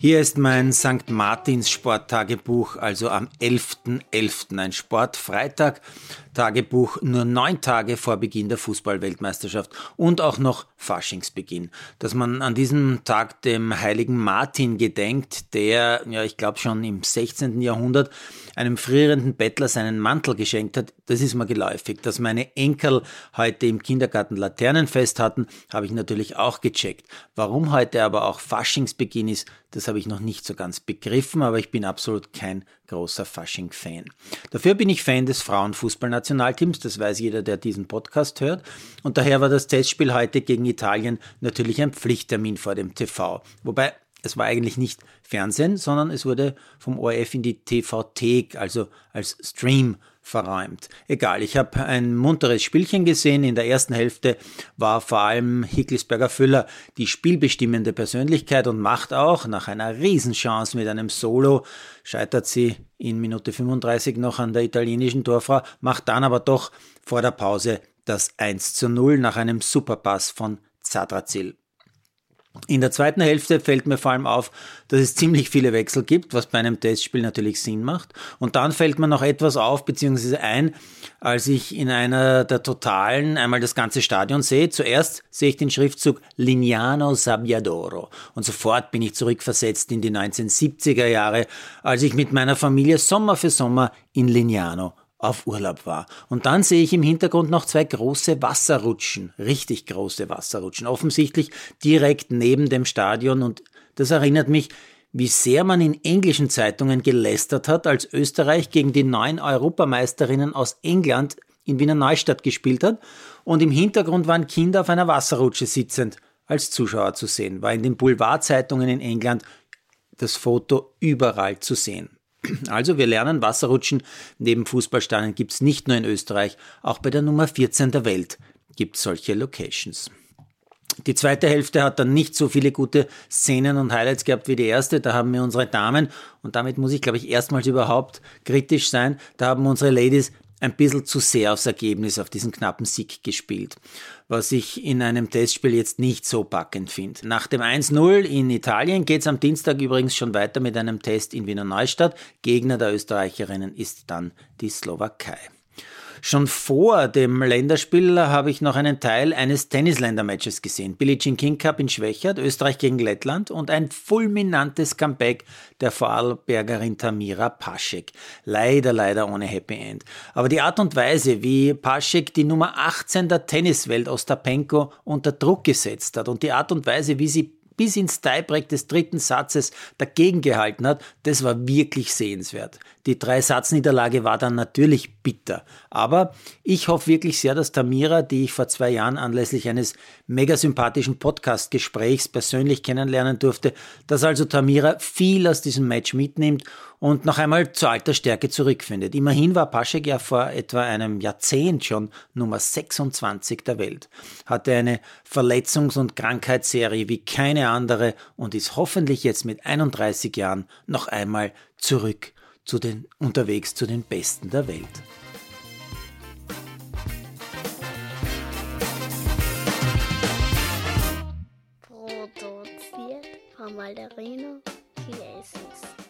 Hier ist mein St. Martins Sporttagebuch, also am 11.11., .11., ein Sportfreitag. Tagebuch nur neun Tage vor Beginn der Fußballweltmeisterschaft und auch noch Faschingsbeginn. Dass man an diesem Tag dem heiligen Martin gedenkt, der, ja, ich glaube schon im 16. Jahrhundert einem frierenden Bettler seinen Mantel geschenkt hat, das ist mir geläufig. Dass meine Enkel heute im Kindergarten Laternenfest hatten, habe ich natürlich auch gecheckt. Warum heute aber auch Faschingsbeginn ist, das habe ich noch nicht so ganz begriffen, aber ich bin absolut kein großer Fasching-Fan. Dafür bin ich Fan des Frauenfußballnationalteams, das weiß jeder, der diesen Podcast hört. Und daher war das Testspiel heute gegen Italien natürlich ein Pflichttermin vor dem TV. Wobei es war eigentlich nicht Fernsehen, sondern es wurde vom ORF in die TVT, also als Stream verräumt. Egal, ich habe ein munteres Spielchen gesehen. In der ersten Hälfte war vor allem Hickelsberger Füller die spielbestimmende Persönlichkeit und macht auch nach einer Riesenchance mit einem Solo, scheitert sie in Minute 35 noch an der italienischen Torfrau, macht dann aber doch vor der Pause das 1 zu 0 nach einem Superpass von Zadrazil. In der zweiten Hälfte fällt mir vor allem auf, dass es ziemlich viele Wechsel gibt, was bei einem Testspiel natürlich Sinn macht. Und dann fällt mir noch etwas auf, beziehungsweise ein, als ich in einer der Totalen einmal das ganze Stadion sehe. Zuerst sehe ich den Schriftzug Lignano Sabbiadoro. Und sofort bin ich zurückversetzt in die 1970er Jahre, als ich mit meiner Familie Sommer für Sommer in Lignano auf Urlaub war. Und dann sehe ich im Hintergrund noch zwei große Wasserrutschen, richtig große Wasserrutschen, offensichtlich direkt neben dem Stadion. Und das erinnert mich, wie sehr man in englischen Zeitungen gelästert hat, als Österreich gegen die neuen Europameisterinnen aus England in Wiener Neustadt gespielt hat. Und im Hintergrund waren Kinder auf einer Wasserrutsche sitzend als Zuschauer zu sehen. War in den Boulevardzeitungen in England das Foto überall zu sehen. Also wir lernen, Wasserrutschen neben Fußballstadien gibt es nicht nur in Österreich, auch bei der Nummer 14 der Welt gibt es solche Locations. Die zweite Hälfte hat dann nicht so viele gute Szenen und Highlights gehabt wie die erste. Da haben mir unsere Damen, und damit muss ich, glaube ich, erstmals überhaupt kritisch sein, da haben unsere Ladies ein bisschen zu sehr aufs Ergebnis, auf diesen knappen Sieg gespielt, was ich in einem Testspiel jetzt nicht so packend finde. Nach dem 1-0 in Italien geht es am Dienstag übrigens schon weiter mit einem Test in Wiener Neustadt. Gegner der Österreicherinnen ist dann die Slowakei. Schon vor dem Länderspiel habe ich noch einen Teil eines Tennisländermatches gesehen. Billie Jean King Cup in Schwächert, Österreich gegen Lettland und ein fulminantes Comeback der Vorarlbergerin Tamira Paschek. Leider, leider ohne Happy End. Aber die Art und Weise, wie Paschek die Nummer 18 der Tenniswelt Ostapenko unter Druck gesetzt hat und die Art und Weise, wie sie bis ins Tiebreak des dritten Satzes dagegen gehalten hat, das war wirklich sehenswert. Die Drei-Satz-Niederlage war dann natürlich bitter. Aber ich hoffe wirklich sehr, dass Tamira, die ich vor zwei Jahren anlässlich eines mega sympathischen Podcast-Gesprächs persönlich kennenlernen durfte, dass also Tamira viel aus diesem Match mitnimmt und noch einmal zur alter Stärke zurückfindet. Immerhin war Paschek ja vor etwa einem Jahrzehnt schon Nummer 26 der Welt, hatte eine Verletzungs- und Krankheitsserie wie keine andere und ist hoffentlich jetzt mit 31 Jahren noch einmal zurück zu den, unterwegs zu den Besten der Welt. Produziert von Malderino Chiesi.